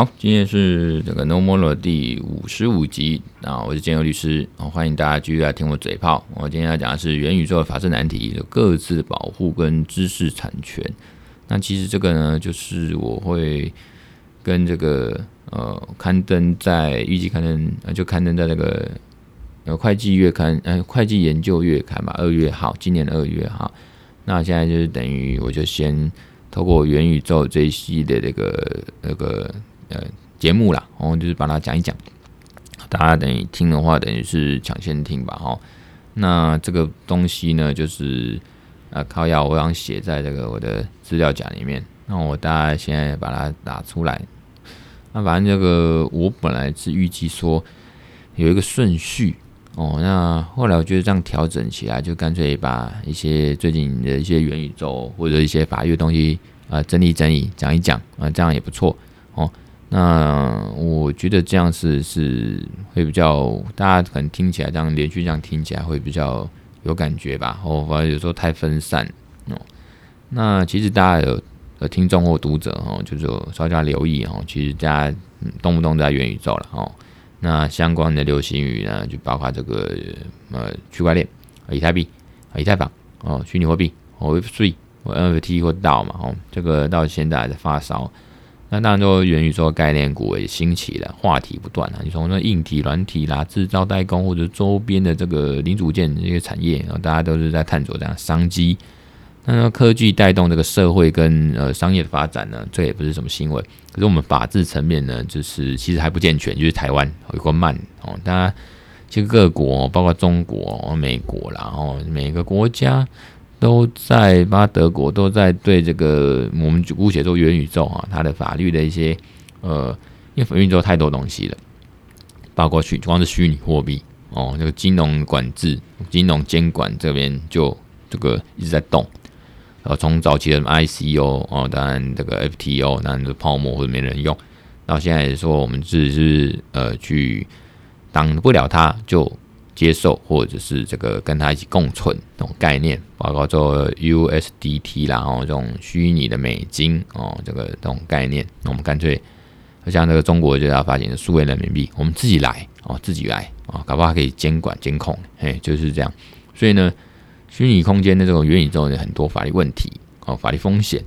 好，今天是这个 No More 的第五十五集啊，我是建佑律师，啊欢迎大家继续来听我嘴炮。我今天要讲的是元宇宙的法治难题，有各自保护跟知识产权。那其实这个呢，就是我会跟这个呃刊登在预计刊登呃就刊登在那个呃会计月刊呃会计研究月刊吧，二月号，今年的二月号。那现在就是等于我就先。透过元宇宙这一系列的这个那个呃节目啦，我就是把它讲一讲，大家等于听的话，等于是抢先听吧，哈。那这个东西呢，就是啊靠要我想写在这个我的资料夹里面，那我大家现在把它打出来。那反正这个我本来是预计说有一个顺序哦，那后来我觉得这样调整起来，就干脆把一些最近的一些元宇宙或者一些法律的东西啊、呃、整理整理讲一讲啊、这样也不错。那我觉得这样是是会比较大家可能听起来这样连续这样听起来会比较有感觉吧。哦，反正有时候太分散哦。那其实大家有有听众或读者哦，就是稍加留意哦，其实大家动不动在元宇宙了哦。那相关的流行语呢，就包括这个呃区块链、以太币、以太坊哦，虚拟货币、Web3 或 NFT 或 DAO 嘛，哦，这个到现在还在发烧。那当然，就源于说概念股也兴起了，话题不断啊。你从那硬体、软体啦、制造代工或者周边的这个零组件这些产业，然后大家都是在探索这样商机。那科技带动这个社会跟呃商业的发展呢，这也不是什么新闻。可是我们法治层面呢，就是其实还不健全，就是台湾有个慢哦。大家其实各国，包括中国、美国，然后每个国家都在，包括德国都在对这个我们姑且说元宇宙啊，它的法律的一些呃，因为元宇宙太多东西了，包括虚光是虚拟货币哦，这个金融管制、金融监管这边就这个一直在动。呃，从早期的 ICO 哦，当然这个 FTO，当然是泡沫或者没人用，到现在也说我们只是呃去挡不了它就接受，或者是这个跟它一起共存这种概念，包括做 USDT 啦，然后这种虚拟的美金哦，这个这种概念，那我们干脆像这个中国就要发行的数位人民币，我们自己来哦，自己来啊，搞不好可以监管监控，嘿，就是这样，所以呢。虚拟空间的这种元宇宙有很多法律问题哦，法律风险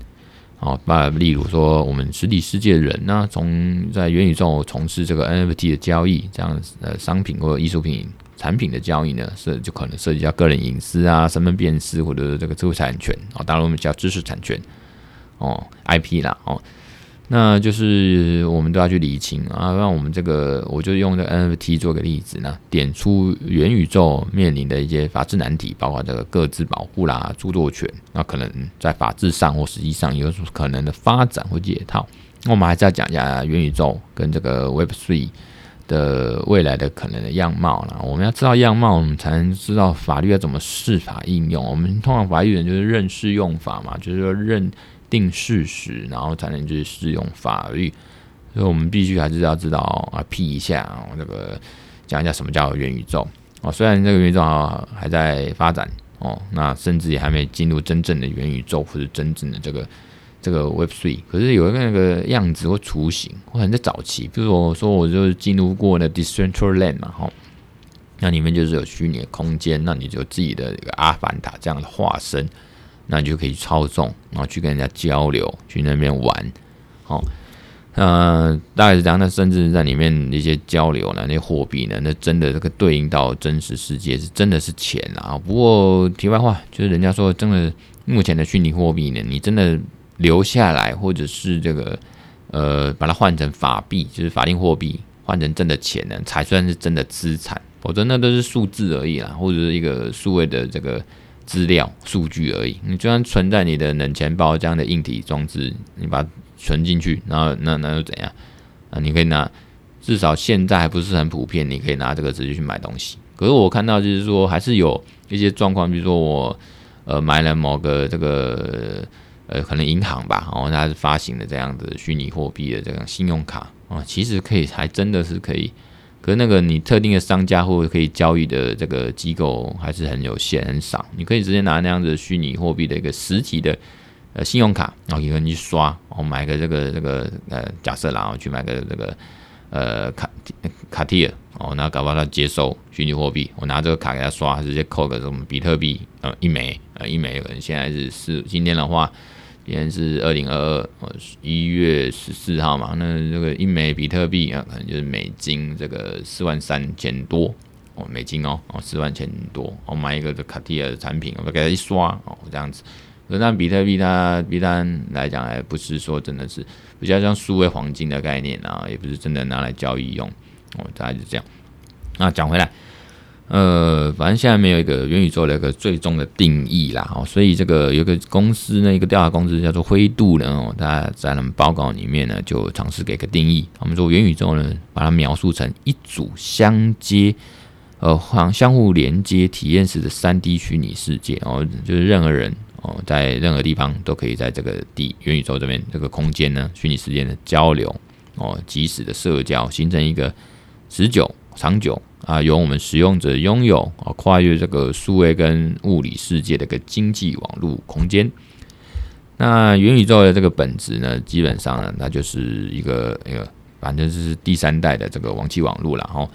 哦，把例如说我们实体世界的人呢，从在元宇宙从事这个 NFT 的交易，这样呃商品或者艺术品产品的交易呢，是就可能涉及到个人隐私啊、身份辨识或者是这个智慧产权哦，当然我们叫知识产权哦，IP 啦哦。那就是我们都要去理清啊，让我们这个，我就用这 NFT 做个例子呢，点出元宇宙面临的一些法治难题，包括这个各自保护啦、著作权，那可能在法治上或实际上有可能的发展或解套。那我们还是要讲一下元宇宙跟这个 Web Three 的未来的可能的样貌啦。我们要知道样貌，我们才能知道法律要怎么释法应用。我们通常法律人就是认适用法嘛，就是说认。定事实，然后才能去适用法律，所以我们必须还是要知道啊，批一下啊，这个讲一下什么叫元宇宙哦。虽然这个元宇宙还在发展哦，那甚至也还没进入真正的元宇宙或者真正的这个这个 Web Three 可是有一个那个样子或雏形，或者在早期，比如说我说我就是进入过那 Decentraland 嘛，哈，那里面就是有虚拟的空间，那你就自己的一个阿凡达这样的化身。那你就可以操纵，然后去跟人家交流，去那边玩，好，呃，大概是这样。那甚至在里面那些交流呢，那些货币呢，那真的这个对应到真实世界是真的是钱啊。不过题外话，就是人家说，真的目前的虚拟货币呢，你真的留下来，或者是这个呃，把它换成法币，就是法定货币，换成真的钱呢，才算是真的资产。否则那都是数字而已啦，或者是一个数位的这个。资料数据而已，你就算存在你的冷钱包这样的硬体装置，你把它存进去，然后那那又怎样啊？你可以拿，至少现在还不是很普遍，你可以拿这个直接去买东西。可是我看到就是说，还是有一些状况，比如说我呃买了某个这个呃可能银行吧，然后它是发行的这样的虚拟货币的这样信用卡啊，其实可以还真的是可以。可是那个你特定的商家或者可以交易的这个机构还是很有限很少，你可以直接拿那样子虚拟货币的一个实体的呃信用卡，然后有人去刷，我买个这个这个呃假设然后去买个这个呃卡卡地尔哦，然后搞不好他接受虚拟货币，我拿这个卡给他刷，直接扣个什么比特币呃一枚呃一枚，可能现在是四今天的话。今天是二零二二哦一月十四号嘛，那这个一枚比特币啊，可能就是美金这个四万三千多哦，美金哦哦四万千多，我买一个这卡地亚的产品，我给它一刷哦这样子。可是那比特币它比单来讲，还不是说真的是比较像数位黄金的概念啊，也不是真的拿来交易用哦，大概就这样。那讲回来。呃，反正现在没有一个元宇宙的一个最终的定义啦，哦，所以这个有个公司呢，一个调查公司叫做灰度呢，哦，他在他们报告里面呢，就尝试给个定义。我们说元宇宙呢，把它描述成一组相接、呃，相相互连接体验式的三 D 虚拟世界哦，就是任何人哦，在任何地方都可以在这个地元宇宙这边这个空间呢，虚拟世界的交流哦，即时的社交，形成一个持久、长久。啊，由我们使用者拥有啊，跨越这个数位跟物理世界的一个经济网络空间。那元宇宙的这个本质呢，基本上呢，它就是一个一个，反正就是第三代的这个网际网络了哈。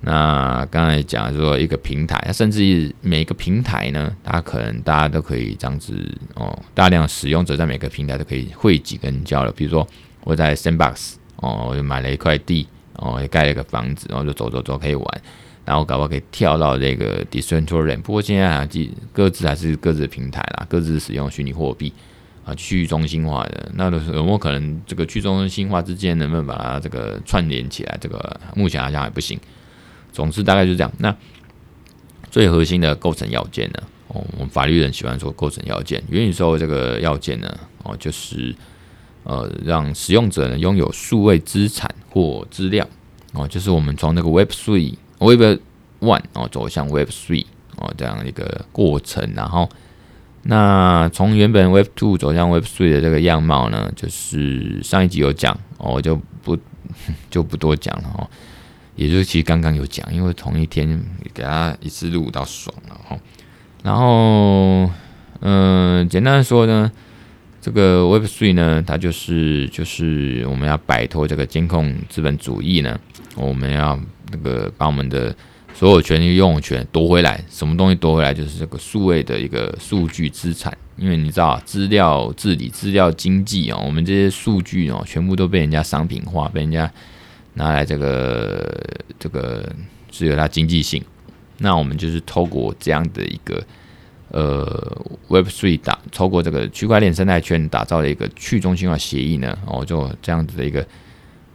那刚才讲说一个平台，甚至每个平台呢，它可能大家都可以这样子哦，大量使用者在每个平台都可以汇集跟交流。比如说我在 Sandbox 哦，我就买了一块地。哦，也盖了一个房子，然后就走走走可以玩，然后搞不好可以跳到这个 Decentraland。不过现在啊，各自还是各自的平台啦，各自使用虚拟货币啊，去中心化的。那有没有可能这个去中心化之间能不能把它这个串联起来？这个目前好像还不行。总之大概就是这样。那最核心的构成要件呢？哦，我们法律人喜欢说构成要件。元宇宙这个要件呢？哦，就是。呃，让使用者呢拥有数位资产或资料哦，就是我们从那个 Web Three、Web One 哦走向 Web Three 哦这样一个过程，然后那从原本 Web Two 走向 Web Three 的这个样貌呢，就是上一集有讲哦，就不 就不多讲了哦，也就是其实刚刚有讲，因为同一天给大家一次录到爽了哈，然后嗯、简单说呢。这个 Web3 呢，它就是就是我们要摆脱这个监控资本主义呢，我们要那个把我们的所有权利拥有权夺回来。什么东西夺回来？就是这个数位的一个数据资产。因为你知道，资料治理、资料经济哦，我们这些数据哦，全部都被人家商品化，被人家拿来这个这个是有它经济性。那我们就是透过这样的一个。呃，Web Three 打透过这个区块链生态圈打造的一个去中心化协议呢，哦，就这样子的一个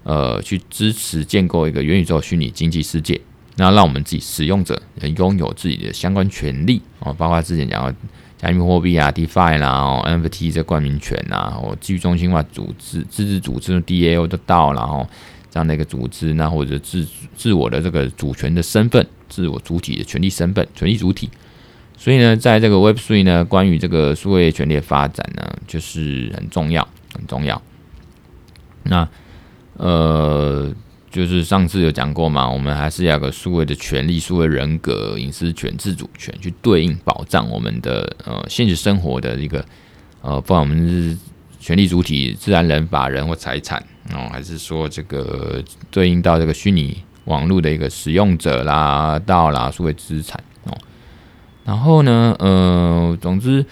呃，去支持建构一个元宇宙虚拟经济世界，那让我们自己使用者能拥有自己的相关权利哦，包括之前讲的加密货币啊、DeFi 啦、哦、NFT 这冠名权啊，哦，去中心化组织、自治组织的 DAO 都到，然后这样的一个组织，那或者自自我的这个主权的身份、自我主体的权利身份、权利主体。所以呢，在这个 Web3 呢，关于这个数位权利的发展呢，就是很重要，很重要。那呃，就是上次有讲过嘛，我们还是要个数位的权利、数位人格、隐私权、自主权，去对应保障我们的呃现实生活的一个呃，不管我们是权利主体、自然人、法人或财产哦，还是说这个对应到这个虚拟网络的一个使用者啦、到啦数位资产。然后呢，呃，总之，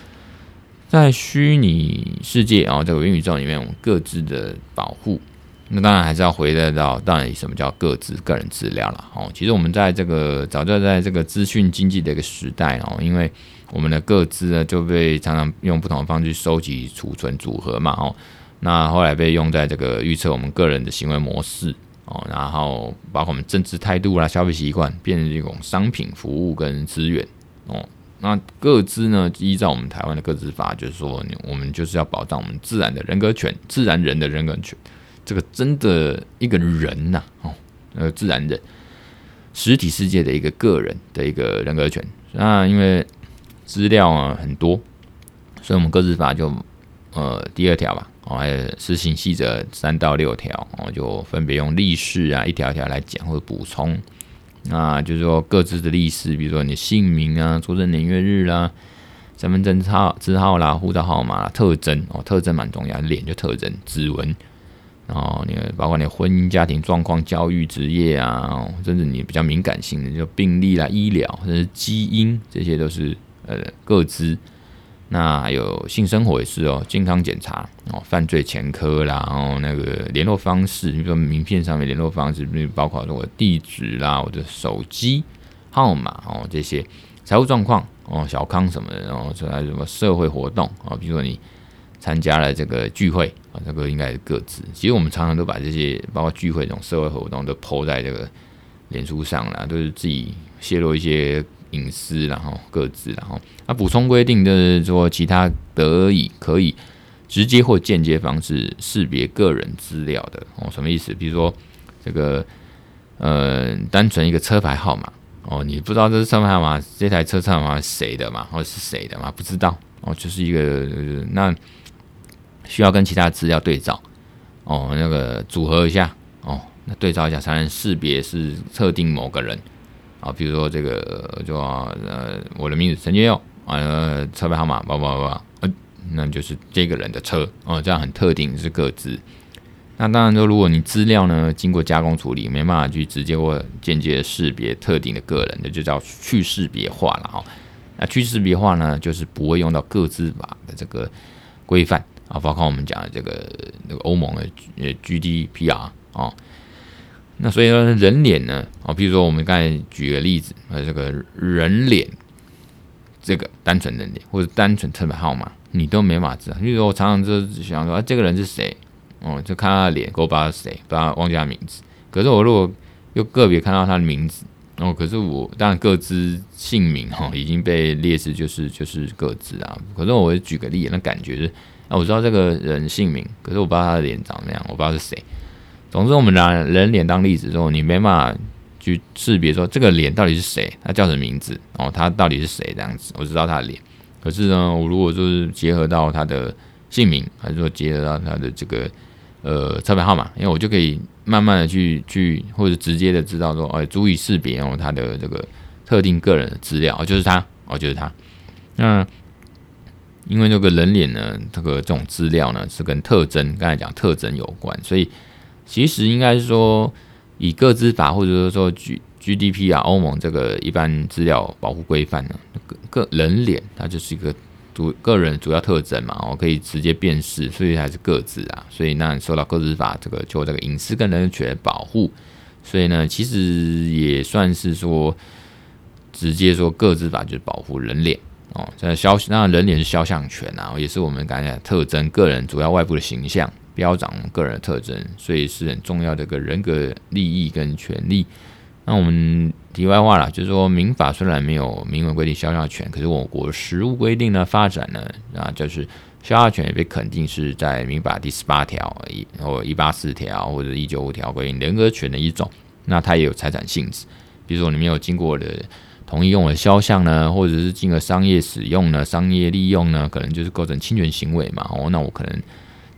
在虚拟世界啊，这个元宇宙里面，我们各自的保护，那当然还是要回得到，到底什么叫各自、个人资料了。哦，其实我们在这个早就在这个资讯经济的一个时代哦，因为我们的各自呢就被常常用不同的方式收集、储存、组合嘛。哦，那后来被用在这个预测我们个人的行为模式哦，然后包括我们政治态度啦、消费习惯，变成一种商品、服务跟资源。哦，那各自呢？依照我们台湾的各自法，就是说，我们就是要保障我们自然的人格权，自然人的人格权。这个真的一个人呐、啊，哦，呃，自然人，实体世界的一个个人的一个人格权。那因为资料啊很多，所以我们各自法就呃第二条吧，哦，还有施行细则三到六条，哦，就分别用例示啊一条一条来讲或者补充。那就是说，各自的历史，比如说你的姓名啊、出生年月日啦、身份证号字号啦、护照号码、特征哦，特征蛮重要，脸就特征、指纹，然后你包括你婚姻家庭状况、教育职业啊，甚至你比较敏感性的，就病历啦、医疗或者是基因，这些都是呃各自。那有性生活也是哦，健康检查哦，犯罪前科啦，然后那个联络方式，比如说名片上面联络方式，比如包括我的地址啦，我的手机号码哦，这些财务状况哦，小康什么的，然后还有什么社会活动哦，比如说你参加了这个聚会啊，这个应该是各自。其实我们常常都把这些包括聚会这种社会活动都抛在这个脸书上啦，都是自己泄露一些。隐私，然后各自，然后啊，补充规定就是说，其他得以可以直接或间接方式识别个人资料的哦，什么意思？比如说这个呃，单纯一个车牌号码哦，你不知道这是车牌号码，这台车车牌号码是谁的嘛，或者是谁的嘛？不知道哦，就是一个那需要跟其他资料对照哦，那个组合一下哦，那对照一下才能识别是特定某个人。啊，比如说这个就呃，我的名字陈建佑，呃，车牌号码叭叭叭，呃，那就是这个人的车哦，这样很特定是个资。那当然说，如果你资料呢经过加工处理，没办法去直接或间接识别特定的个人，那就叫去识别化了哈。那去识别化呢，就是不会用到个资法的这个规范啊，包括我们讲的这个那个欧盟的呃 GDPR 啊。那所以说人脸呢？哦，比如说我们刚才举个例子，呃，这个人脸，这个单纯人脸或者单纯车牌号码，你都没法知道。比如说我常常就想说，啊，这个人是谁？哦，就看他的脸，我不知道是谁，不知道忘记他名字。可是我如果又个别看到他的名字，哦，可是我当然各自姓名哈已经被列示就是就是各自啊。可是我举个例，那感觉是啊，我知道这个人姓名，可是我不知道他的脸长那样，我不知道是谁。总之，我们拿人脸当例子之后，你没办法去识别说这个脸到底是谁，他叫什么名字哦，他到底是谁这样子，我知道他的脸。可是呢，我如果说是结合到他的姓名，还是说结合到他的这个呃车牌号码，因为我就可以慢慢的去去或者直接的知道说，哎，足以识别哦他的这个特定个人的资料，哦，就是他，哦，就是他。那因为这个人脸呢，这个这种资料呢是跟特征，刚才讲特征有关，所以。其实应该是说，以个资法或者说说 G G D P 啊，欧盟这个一般资料保护规范呢，个个人脸它就是一个主个人主要特征嘛，我可以直接辨识，所以还是个资啊。所以那受到个资法这个就这个隐私跟人权保护，所以呢，其实也算是说直接说个资法就是保护人脸哦。在肖那人脸是肖像权啊，也是我们刚才讲特征，个人主要外部的形象。标长个人的特征，所以是很重要的一个人格利益跟权利。那我们题外话啦，就是说民法虽然没有明文规定肖像权，可是我国实务规定呢发展呢啊，就是肖像权也被肯定是在民法第十八条、一或一八四条或者一九五条规定人格权的一种。那它也有财产性质，比如说你没有经过的同意用的肖像呢，或者是经过商业使用呢、商业利用呢，可能就是构成侵权行为嘛。哦，那我可能。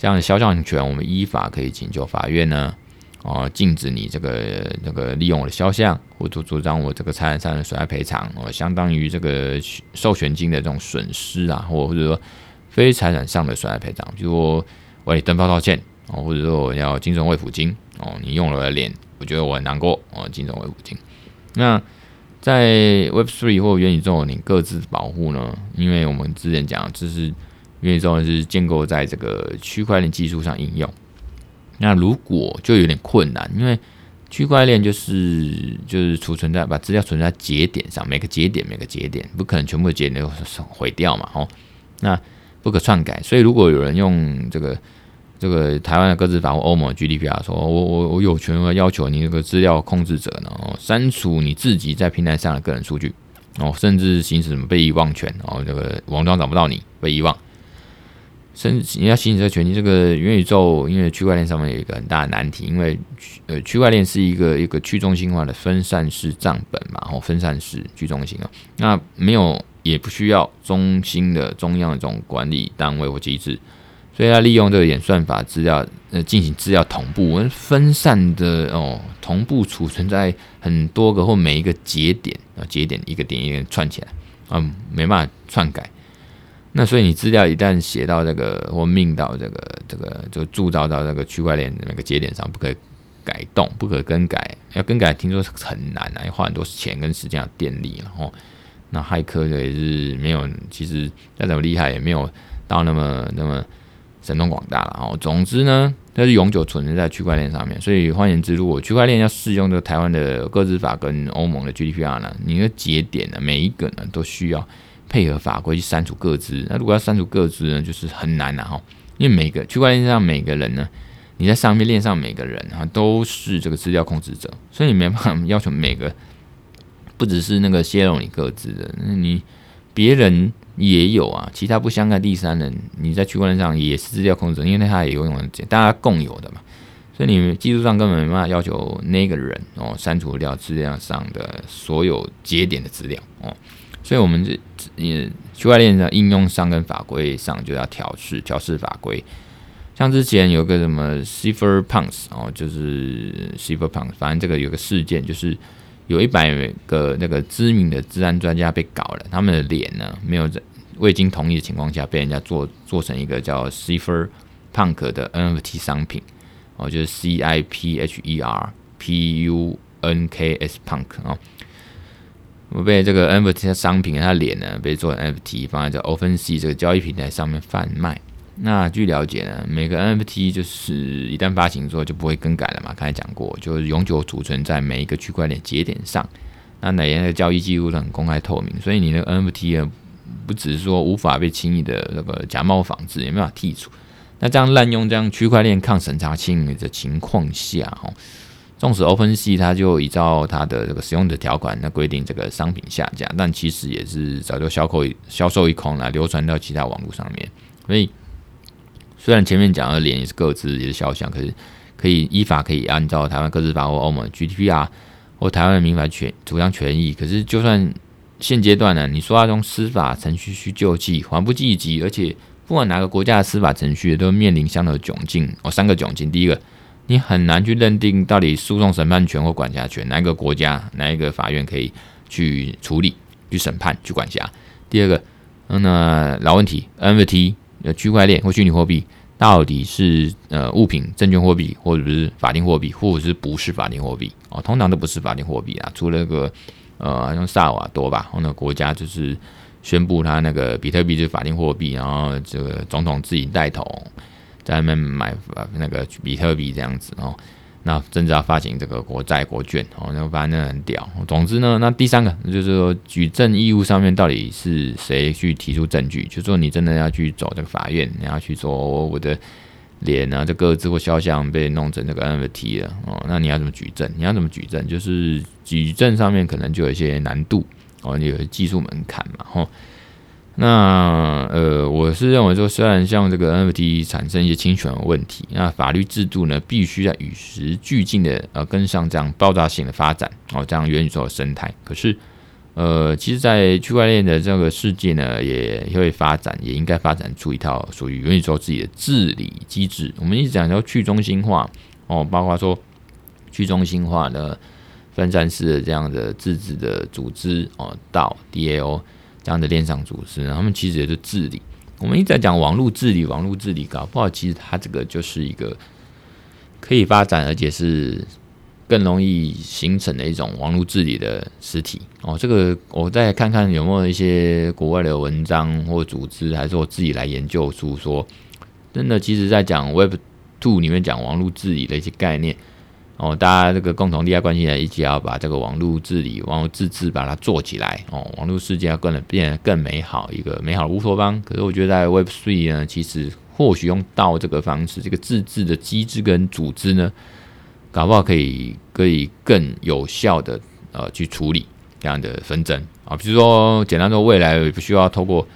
这样的肖像权，我们依法可以请求法院呢，哦，禁止你这个这个利用我的肖像，或者主张我这个财产上的损害赔偿，哦，相当于这个授权金的这种损失啊，或或者说非财产上的损害赔偿，比如说我登报道歉，哦，或者说我要精神慰抚金，哦，你用了我的脸，我觉得我很难过，哦，精神慰抚金。那在 Web Three 或元宇宙，你各自保护呢？因为我们之前讲这是。元宇宙是建构在这个区块链技术上应用，那如果就有点困难，因为区块链就是就是储存在把资料存在节点上，每个节点每个节点不可能全部的节点都毁掉嘛，哦，那不可篡改，所以如果有人用这个这个台湾的个资法或欧盟 GDPR 说，我我我有权要求你这个资料控制者呢，哦删除你自己在平台上的个人数据，哦，甚至行使什么被遗忘权，哦，这个网站找不到你被遗忘。甚至你要行使这个权利，这个元宇宙因为区块链上面有一个很大的难题，因为呃区块链是一个一个去中心化的分散式账本嘛，然后分散式去中心啊，那没有也不需要中心的中央的这种管理单位或机制，所以它利用这个演算法资料呃进行资料同步，分散的哦同步储存在很多个或每一个节点啊节点一个点一个串起来啊，没办法篡改。那所以你资料一旦写到这个或命到这个这个就铸造到这个区块链的那个节点上，不可以改动，不可更改。要更改，听说很难啊，要花很多钱跟时间、电力。然后，那骇客也是没有，其实再怎么厉害也没有到那么那么神通广大了。哦，总之呢，它是永久存在在区块链上面。所以换言之，如果区块链要适用这个台湾的个资法跟欧盟的 GDPR 呢，你的节点呢，每一个呢都需要。配合法规去删除个资，那如果要删除个资呢，就是很难的哈。因为每个区块链上每个人呢，你在上面链上每个人啊都是这个资料控制者，所以你没办法要求每个不只是那个泄露你个资的，那你别人也有啊，其他不相干第三人，你在区块链上也是资料控制者，因为他也有用，大家共有的嘛。所以你们技术上根本没办法要求那个人哦删除掉资料上的所有节点的资料哦。所以，我们这也区块链的应用上跟法规上就要调试调试法规。像之前有个什么 Cypherpunks 哦，就是 Cypherpunks，反正这个有个事件，就是有一百个那个知名的治安专家被搞了，他们的脸呢没有在未经同意的情况下被人家做做成一个叫 Cypherpunk 的 NFT 商品哦，就是 C I P H E R P U N K S Punk 哦。我被这个 NFT 的商品，它脸呢被做 NFT 放在这 OpenSea 这个交易平台上面贩卖。那据了解呢，每个 NFT 就是一旦发行之后就不会更改了嘛，刚才讲过，就是永久储存在每一个区块链节点上。那哪样的交易记录都很公开透明，所以你的 NFT 呢，不只是说无法被轻易的那个假冒仿制，也没办法剔除。那这样滥用这样区块链抗审查清理的情况下，哦。纵使 OpenSea 它就依照它的这个使用的条款，那规定这个商品下架，但其实也是早就销售销售一空了，流传到其他网络上面。所以虽然前面讲的脸也是个资也是肖像，可是可以依法可以按照台湾个资法或欧盟 GDPR 或台湾的民法权主张权益。可是就算现阶段呢，你说要用司法程序去救济，还不积极，而且不管哪个国家的司法程序都面临相同的窘境哦，三个窘境，第一个。你很难去认定到底诉讼审判权或管辖权哪一个国家哪一个法院可以去处理、去审判、去管辖。第二个，嗯那老问题，NFT 呃区块链或虚拟货币到底是呃物品、证券货币，或者是法定货币，或者是不是法定货币？哦，通常都不是法定货币啊，除了那个呃像萨瓦多吧，然后那个国家就是宣布他那个比特币是法定货币，然后这个总统自己带头。在那边买那个比特币这样子哦，那甚至要发行这个国债国券哦，那反正很屌。总之呢，那第三个就是说举证义务上面到底是谁去提出证据？就是说你真的要去走这个法院，你要去说我的脸啊，这个字或肖像被弄成这个 NFT 了哦，那你要怎么举证？你要怎么举证？就是举证上面可能就有一些难度哦，你有技术门槛嘛，吼。那呃，我是认为说，虽然像这个 NFT 产生一些侵权的问题，那法律制度呢，必须要与时俱进的呃跟上这样爆炸性的发展哦，这样元宇宙的生态。可是呃，其实，在区块链的这个世界呢，也会发展，也应该发展出一套属于元宇宙自己的治理机制。我们一直讲叫去中心化哦，包括说去中心化的分散式的这样的自治的组织哦，到 DAO。这样的链上组织，他们其实也是治理。我们一直在讲网络治理，网络治理搞不好，其实它这个就是一个可以发展，而且是更容易形成的一种网络治理的实体哦。这个我再看看有没有一些国外的文章或组织，还是我自己来研究出说，真的，其实在讲 Web Two 里面讲网络治理的一些概念。哦，大家这个共同利害关系呢一起要把这个网络治理、网络自治把它做起来哦，网络世界要更变得更美好，一个美好的乌托邦。可是我觉得在 Web Three 呢，其实或许用到这个方式，这个自治的机制跟组织呢，搞不好可以可以更有效的呃去处理这样的纷争啊。比如说，简单说，未来不需要透过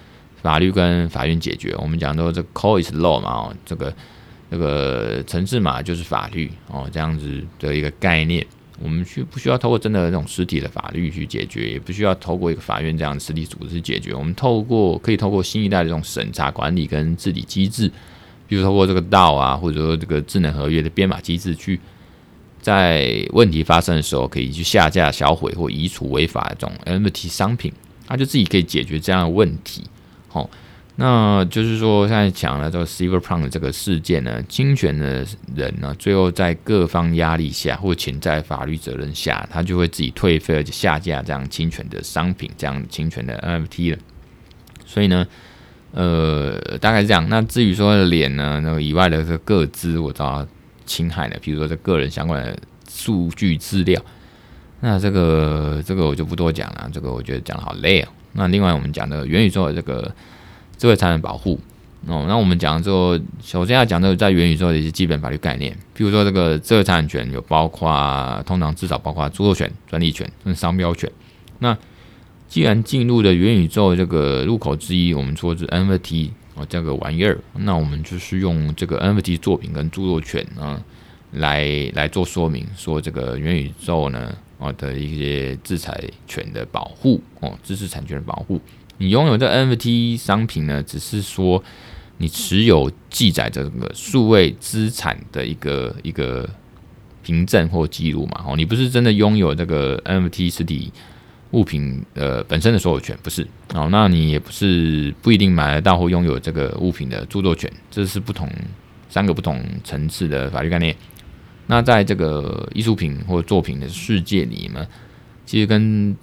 法律跟法院解决，我们讲说这 Code is Law 嘛，哦，这个。这个城市码就是法律哦，这样子的一个概念，我们需不需要透过真的那种实体的法律去解决？也不需要透过一个法院这样的实体组织去解决。我们透过可以透过新一代的这种审查管理跟治理机制，比如透过这个 DAO 啊，或者说这个智能合约的编码机制，去在问题发生的时候，可以去下架、销毁或移除违法的这种 NFT 商品，它就自己可以解决这样的问题。好。那就是说，现在讲了这个 Cyberpunk 这个事件呢，侵权的人呢，最后在各方压力下或潜在法律责任下，他就会自己退费而且下架这样侵权的商品，这样侵权的 NFT 了。所以呢，呃，大概是这样。那至于说脸呢，那个以外的这个个资，我知道侵害的，比如说这个人相关的数据资料，那这个这个我就不多讲了，这个我觉得讲的好累哦。那另外我们讲的元宇宙的这个。智慧财产保护哦，那我们讲之后，首先要讲的在元宇宙的一些基本法律概念，譬如说这个智慧财产权有包括，通常至少包括著作权、专利权跟商标权。那既然进入了元宇宙这个入口之一，我们说是 NFT 哦这个玩意儿，那我们就是用这个 NFT 作品跟著作权啊来来做说明，说这个元宇宙呢哦的一些制裁权的保护哦，知识产权的保护。你拥有这 NFT 商品呢，只是说你持有记载这个数位资产的一个一个凭证或记录嘛？哦，你不是真的拥有这个 NFT 实体物品呃本身的所有权，不是哦？那你也不是不一定买得到或拥有这个物品的著作权，这是不同三个不同层次的法律概念。那在这个艺术品或作品的世界里呢，其实跟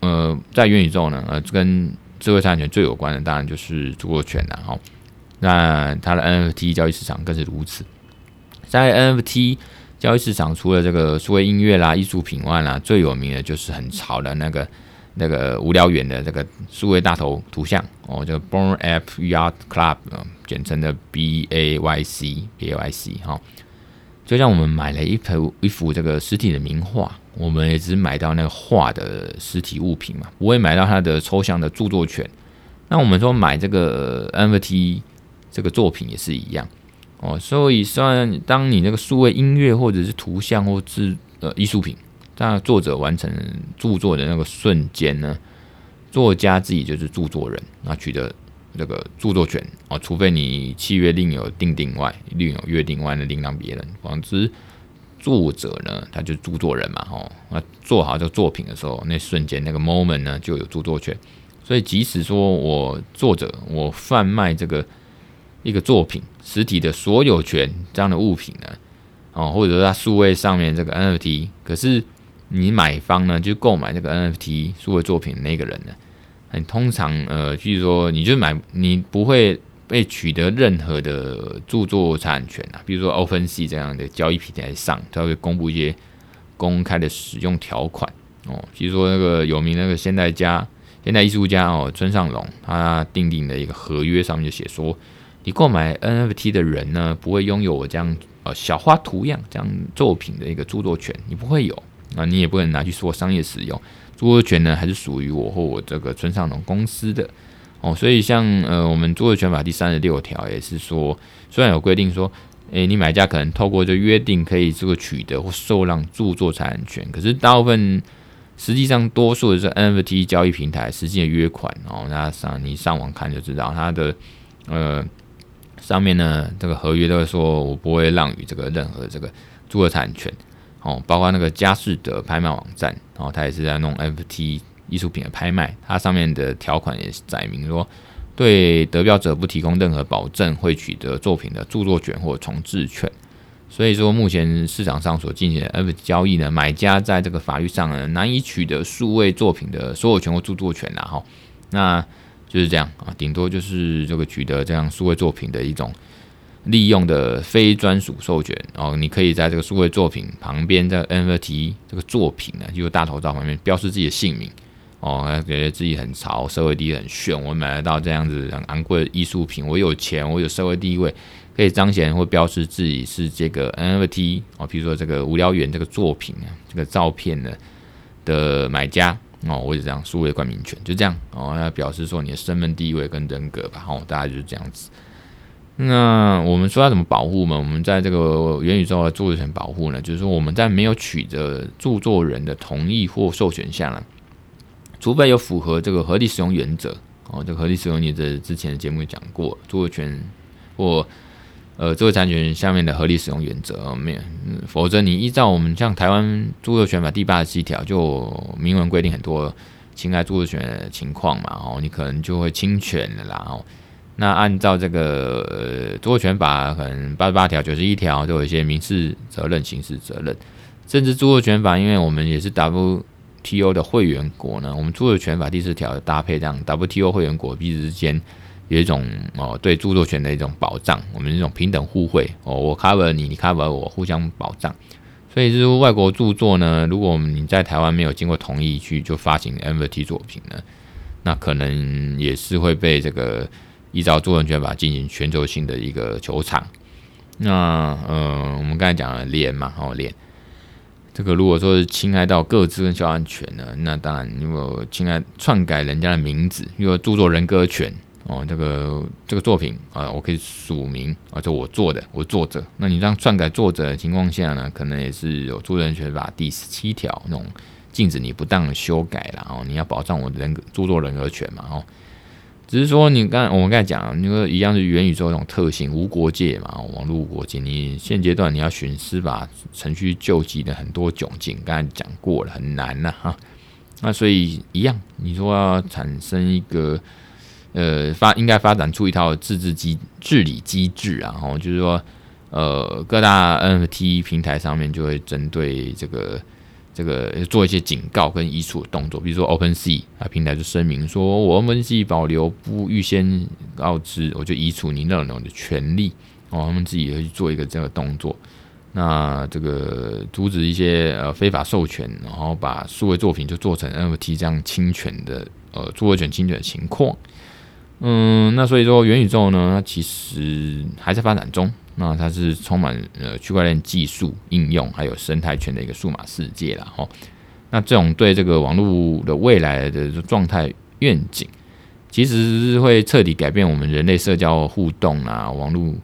呃在元宇宙呢，呃跟智慧财产权最有关的当然就是著作权了哈，那它的 NFT 交易市场更是如此。在 NFT 交易市场，除了这个数位音乐啦、艺术品外啦，最有名的就是很潮的那个那个无聊猿的这个数位大头图像哦，叫 Born App Yacht Club，简称的 B A Y C B A Y C 哈。就像我们买了一幅一幅这个实体的名画。我们也只买到那个画的实体物品嘛，不会买到它的抽象的著作权。那我们说买这个 NFT 这个作品也是一样哦。所以，虽然当你那个数位音乐或者是图像或是呃艺术品，当作者完成著作的那个瞬间呢，作家自己就是著作人，那取得这个著作权哦，除非你契约另有订定外，另有约定外的另当别论，总之。作者呢，他就是著作人嘛，吼，那做好这作品的时候，那瞬间那个 moment 呢，就有著作权。所以，即使说我作者我贩卖这个一个作品实体的所有权这样的物品呢，哦，或者说它数位上面这个 NFT，可是你买方呢，就购买这个 NFT 数位作品的那个人呢，很通常呃，就是说你就买，你不会。被取得任何的著作产权啊，比如说 OpenSea 这样的交易平台上，它会公布一些公开的使用条款哦。比如说那个有名那个现代家、现代艺术家哦，村上隆，他订定的一个合约上面就写说，你购买 NFT 的人呢，不会拥有我这样呃小花图样这样作品的一个著作权，你不会有啊，你也不能拿去做商业使用，著作权呢还是属于我或我这个村上隆公司的。哦，所以像呃，我们著作权法第三十六条也是说，虽然有规定说，诶、你买家可能透过这约定可以这个取得或受让著作财产权，可是大部分实际上多数的是 NFT 交易平台实际的约款哦，那上你上网看就知道，它的呃上面呢这个合约都会说我不会让与这个任何这个著作产权哦，包括那个佳士得拍卖网站，然后它也是在弄 NFT。艺术品的拍卖，它上面的条款也是载明说，对得标者不提供任何保证会取得作品的著作权或重置权。所以说，目前市场上所进行的 NFT 交易呢，买家在这个法律上呢，难以取得数位作品的所有权或著作权啦。哈，那就是这样啊，顶多就是这个取得这样数位作品的一种利用的非专属授权。哦，你可以在这个数位作品旁边在 NFT 这个作品呢，就是大头照旁边标示自己的姓名。哦，他觉得自己很潮，社会地位很炫。我买得到这样子很昂贵的艺术品，我有钱，我有社会地位，可以彰显或标示自己是这个 NFT 哦，比如说这个无聊猿这个作品啊，这个照片的的买家哦，或者这样数位冠名权，就这样哦，那表示说你的身份地位跟人格吧，哦，大概就是这样子。那我们说要怎么保护嘛？我们在这个元宇宙的著作权保护呢，就是说我们在没有取得著作人的同意或授权下呢。除非有符合这个合理使用原则哦，这个合理使用原则之前的节目讲过，著作权或呃著作权下面的合理使用原则没有，否则你依照我们像台湾著作权法第八十七条就明文规定很多侵害著作权的情况嘛，哦，你可能就会侵权了啦，哦，那按照这个呃著作权法，可能八十八条、九十一条都有一些民事责任、刑事责任，甚至著作权法，因为我们也是达不 WTO 的会员国呢，我们著作权法第四条搭配这样 WTO 会员国彼此之间有一种哦对著作权的一种保障，我们这种平等互惠哦，我 cover 你，你 cover 我，互相保障。所以就是外国著作呢，如果你在台湾没有经过同意去就发行 MVT 作品呢，那可能也是会被这个。依照著作权法进行全球性的一个球场，那呃，我们刚才讲了链嘛，哦链，这个如果说是侵害到各资跟肖像权呢，那当然如果侵害篡改人家的名字，如果著作人格权哦，这个这个作品啊，我可以署名啊，就我做的，我作者，那你这样篡改作者的情况下呢，可能也是有著作权法第十七条那种禁止你不当修改了哦，你要保障我的人格著作人格权嘛，哦。只是说，你刚我们刚才讲，你说一样是元宇宙这种特性，无国界嘛，网络无国界。你现阶段你要寻司法程序救济的很多窘境，刚才讲过了，很难呐哈。那所以一样，你说要产生一个呃发，应该发展出一套自治机治理机制啊，然后就是说，呃，各大 NFT 平台上面就会针对这个。这个做一些警告跟移除的动作，比如说 OpenSea 啊平台就声明说，我 OpenSea 保留不预先告知，我就移除你内容的权利。哦，他们自己也会去做一个这个动作，那这个阻止一些呃非法授权，然后把数位作品就做成 NFT 这样侵权的呃著作权侵权的情况，嗯，那所以说元宇宙呢，它其实还在发展中。那它是充满呃区块链技术应用，还有生态圈的一个数码世界了哈。那这种对这个网络的未来的状态愿景，其实是会彻底改变我们人类社交互动啊，网络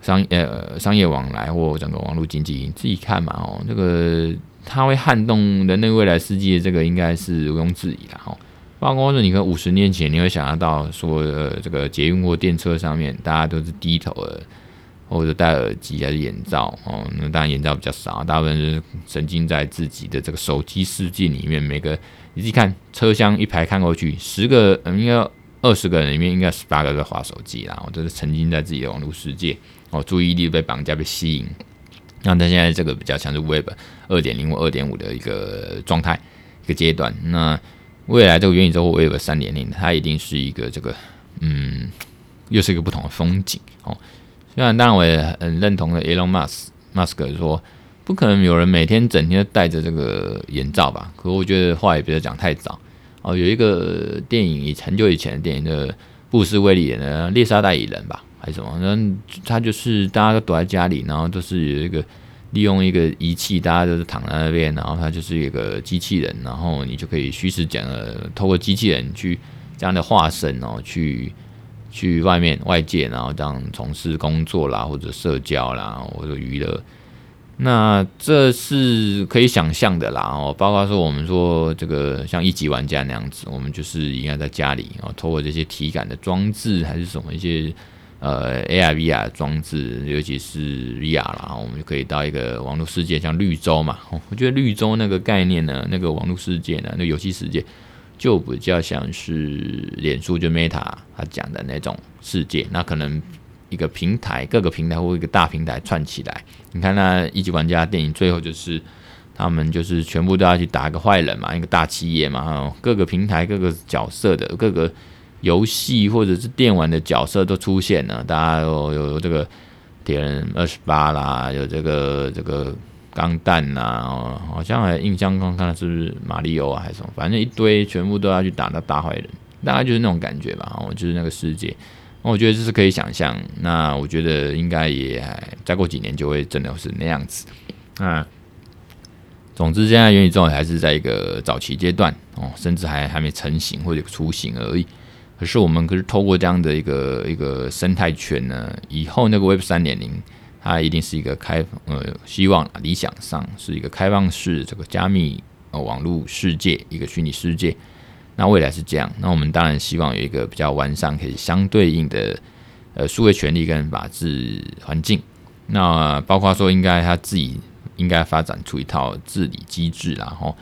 商呃商业往来或整个网络经济。你自己看嘛哦，这个它会撼动人类未来世界，这个应该是毋庸置疑的哈。包括说你看五十年前，你会想象到说呃这个捷运或电车上面，大家都是低头的。或者戴耳机还是眼罩哦，那当然眼罩比较少，大部分是沉浸在自己的这个手机世界里面。每个你自己看车厢一排看过去，十个嗯，应该二十个人里面应该十八个在划手机啦，我都是沉浸在自己的网络世界哦，注意力被绑架被吸引。那他现在这个比较像是 Web 二点零或二点五的一个状态一个阶段。那未来这个元宇宙或 Web 三点零，它一定是一个这个嗯，又是一个不同的风景哦。虽然当然我也很认同的，Elon Musk Musk 说不可能有人每天整天都戴着这个眼罩吧？可我觉得话也不要讲太早哦。有一个电影，以很久以前的电影的布斯威利演的猎杀代理人吧，还是什么？那他就是大家都躲在家里，然后都是有一个利用一个仪器，大家就是躺在那边，然后它就是一个机器人，然后你就可以虚实讲的透过机器人去这样的化身哦去。去外面外界，然后这样从事工作啦，或者社交啦，或者娱乐，那这是可以想象的啦。哦，包括说我们说这个像一级玩家那样子，我们就是应该在家里哦，透过这些体感的装置，还是什么一些呃 AR VR 装置，尤其是 VR 啦，我们就可以到一个网络世界，像绿洲嘛。我觉得绿洲那个概念呢，那个网络世界呢，那游戏世界。就比较像是脸书就 Meta 他讲的那种世界，那可能一个平台，各个平台或一个大平台串起来。你看那一级玩家电影最后就是他们就是全部都要去打一个坏人嘛，一个大企业嘛，各个平台各个角色的各个游戏或者是电玩的角色都出现了，大家有有这个铁人二十八啦，有这个这个。钢弹呐，哦，好像还印象中看的是不是马里奥啊，还是什么？反正一堆全部都要去打那大坏人，大概就是那种感觉吧。哦，就是那个世界，那我觉得这是可以想象。那我觉得应该也再过几年就会真的是那样子。啊，总之现在元宇宙还是在一个早期阶段哦，甚至还还没成型或者雏形而已。可是我们可是透过这样的一个一个生态圈呢，以后那个 Web 三点零。它一定是一个开呃，希望理想上是一个开放式这个加密呃网络世界，一个虚拟世界。那未来是这样，那我们当然希望有一个比较完善、可以相对应的呃数位权利跟法治环境。那包括说，应该他自己应该发展出一套治理机制，然后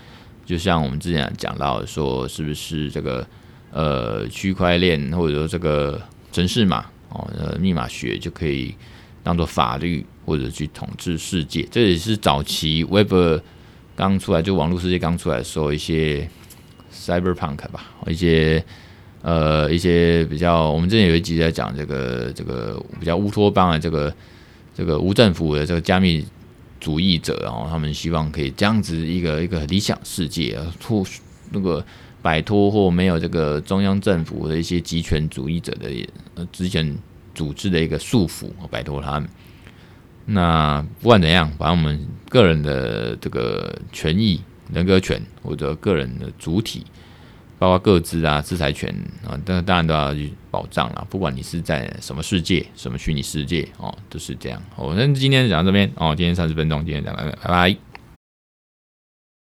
就像我们之前讲到说，是不是这个呃区块链或者说这个。城市码哦，呃，密码学就可以当做法律或者去统治世界。这也是早期 Web 刚出来，就网络世界刚出来的时候，一些 Cyberpunk 吧，一些呃一些比较，我们之前有一集在讲这个这个比较乌托邦的这个这个无政府的这个加密主义者，然后他们希望可以这样子一个一个理想世界，脱那个。摆脱或没有这个中央政府的一些集权主义者的呃之前组织的一个束缚，摆脱他们。那不管怎样，把我们个人的这个权益、人格权或者个人的主体，包括各自啊、制裁权啊，当当然都要去保障了。不管你是在什么世界、什么虚拟世界哦，都是这样。好，那今天讲到这边哦，今天三十分钟，今天讲到这，拜拜。